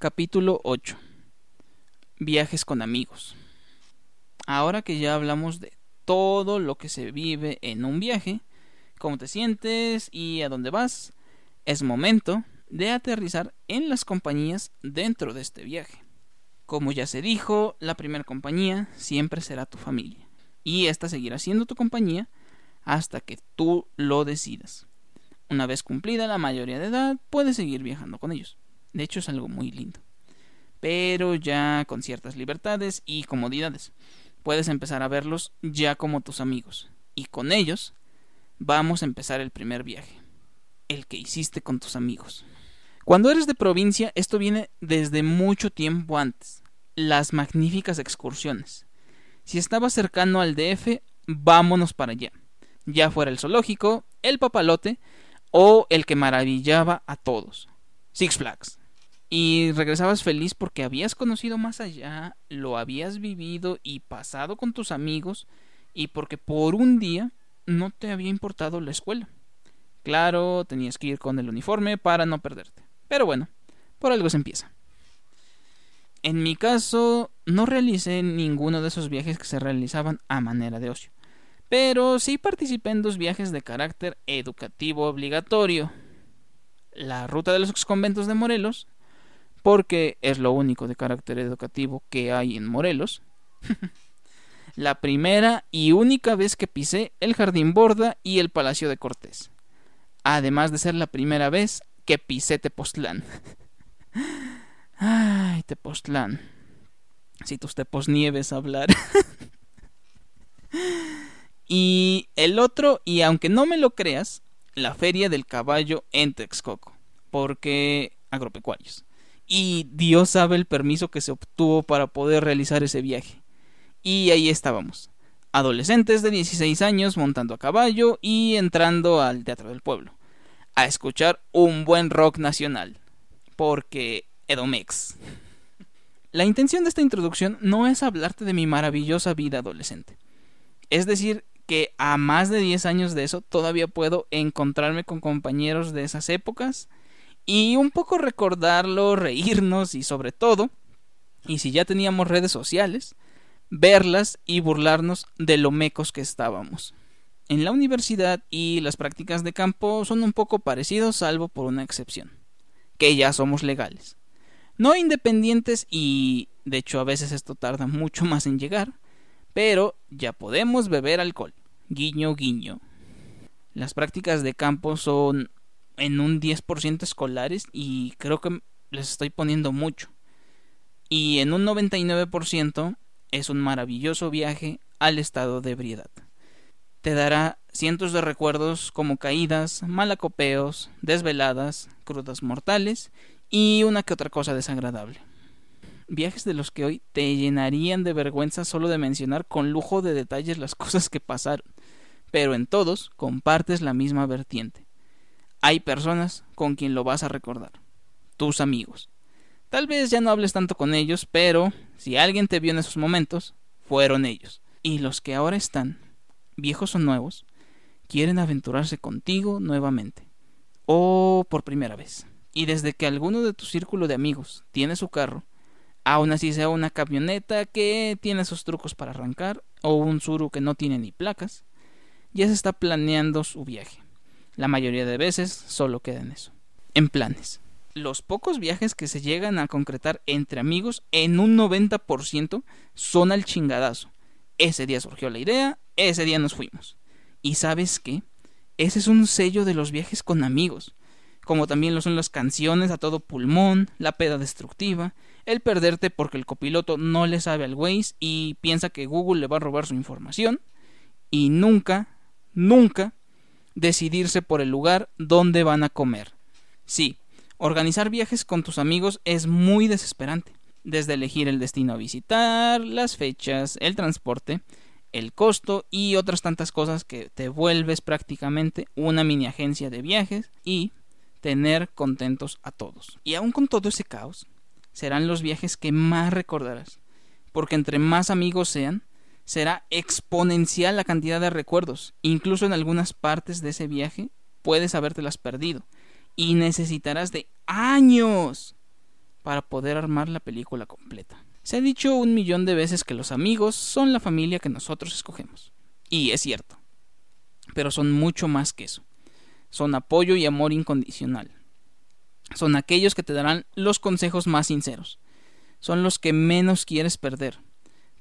Capítulo 8. Viajes con amigos. Ahora que ya hablamos de todo lo que se vive en un viaje, cómo te sientes y a dónde vas, es momento de aterrizar en las compañías dentro de este viaje. Como ya se dijo, la primera compañía siempre será tu familia. Y esta seguirá siendo tu compañía hasta que tú lo decidas. Una vez cumplida la mayoría de edad, puedes seguir viajando con ellos. De hecho, es algo muy lindo. Pero ya con ciertas libertades y comodidades. Puedes empezar a verlos ya como tus amigos. Y con ellos vamos a empezar el primer viaje. El que hiciste con tus amigos. Cuando eres de provincia, esto viene desde mucho tiempo antes. Las magníficas excursiones. Si estabas cercano al DF, vámonos para allá. Ya fuera el zoológico, el papalote o el que maravillaba a todos. Six Flags. Y regresabas feliz porque habías conocido más allá, lo habías vivido y pasado con tus amigos y porque por un día no te había importado la escuela. Claro, tenías que ir con el uniforme para no perderte. Pero bueno, por algo se empieza. En mi caso, no realicé ninguno de esos viajes que se realizaban a manera de ocio, pero sí participé en dos viajes de carácter educativo obligatorio. La ruta de los conventos de Morelos, porque es lo único de carácter educativo que hay en Morelos. la primera y única vez que pisé el Jardín Borda y el Palacio de Cortés. Además de ser la primera vez que pisé Tepoztlán. Ay, Tepoztlán. Si tus tepos nieves hablar. y el otro, y aunque no me lo creas, la Feria del Caballo en Texcoco. Porque agropecuarios. Y Dios sabe el permiso que se obtuvo para poder realizar ese viaje. Y ahí estábamos. Adolescentes de 16 años montando a caballo y entrando al Teatro del Pueblo a escuchar un buen rock nacional. Porque Edomex. La intención de esta introducción no es hablarte de mi maravillosa vida adolescente. Es decir, que a más de 10 años de eso todavía puedo encontrarme con compañeros de esas épocas y un poco recordarlo, reírnos y sobre todo, y si ya teníamos redes sociales, verlas y burlarnos de lo mecos que estábamos. En la universidad y las prácticas de campo son un poco parecidos salvo por una excepción, que ya somos legales. No independientes y de hecho a veces esto tarda mucho más en llegar, pero ya podemos beber alcohol. Guiño, guiño. Las prácticas de campo son en un 10% escolares y creo que les estoy poniendo mucho. Y en un 99% es un maravilloso viaje al estado de ebriedad te dará cientos de recuerdos como caídas, malacopeos, desveladas, crudas mortales y una que otra cosa desagradable. Viajes de los que hoy te llenarían de vergüenza solo de mencionar con lujo de detalles las cosas que pasaron, pero en todos compartes la misma vertiente. Hay personas con quien lo vas a recordar, tus amigos. Tal vez ya no hables tanto con ellos, pero si alguien te vio en esos momentos, fueron ellos. Y los que ahora están viejos o nuevos, quieren aventurarse contigo nuevamente, o por primera vez. Y desde que alguno de tu círculo de amigos tiene su carro, aun así sea una camioneta que tiene sus trucos para arrancar, o un suru que no tiene ni placas, ya se está planeando su viaje. La mayoría de veces solo queda en eso, en planes. Los pocos viajes que se llegan a concretar entre amigos en un 90% son al chingadazo. Ese día surgió la idea, ese día nos fuimos. ¿Y sabes qué? Ese es un sello de los viajes con amigos, como también lo son las canciones a todo pulmón, la peda destructiva, el perderte porque el copiloto no le sabe al Waze y piensa que Google le va a robar su información, y nunca, nunca decidirse por el lugar donde van a comer. Sí, Organizar viajes con tus amigos es muy desesperante, desde elegir el destino a visitar, las fechas, el transporte, el costo y otras tantas cosas que te vuelves prácticamente una mini agencia de viajes y tener contentos a todos. Y aún con todo ese caos, serán los viajes que más recordarás, porque entre más amigos sean, será exponencial la cantidad de recuerdos. Incluso en algunas partes de ese viaje puedes habértelas perdido y necesitarás de años para poder armar la película completa. Se ha dicho un millón de veces que los amigos son la familia que nosotros escogemos. Y es cierto. Pero son mucho más que eso. Son apoyo y amor incondicional. Son aquellos que te darán los consejos más sinceros. Son los que menos quieres perder,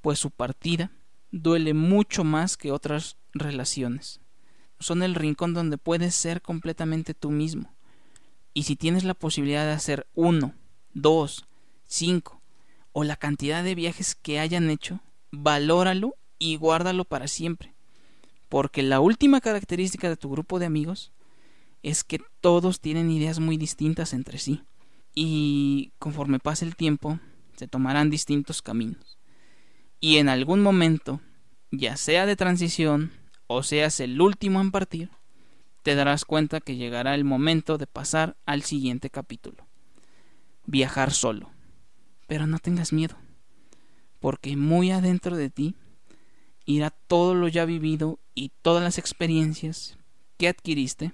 pues su partida duele mucho más que otras relaciones. Son el rincón donde puedes ser completamente tú mismo. Y si tienes la posibilidad de hacer uno, dos, cinco, o la cantidad de viajes que hayan hecho, valóralo y guárdalo para siempre. Porque la última característica de tu grupo de amigos es que todos tienen ideas muy distintas entre sí. Y conforme pase el tiempo, se tomarán distintos caminos. Y en algún momento, ya sea de transición o seas el último en partir, te darás cuenta que llegará el momento de pasar al siguiente capítulo. Viajar solo. Pero no tengas miedo, porque muy adentro de ti irá todo lo ya vivido y todas las experiencias que adquiriste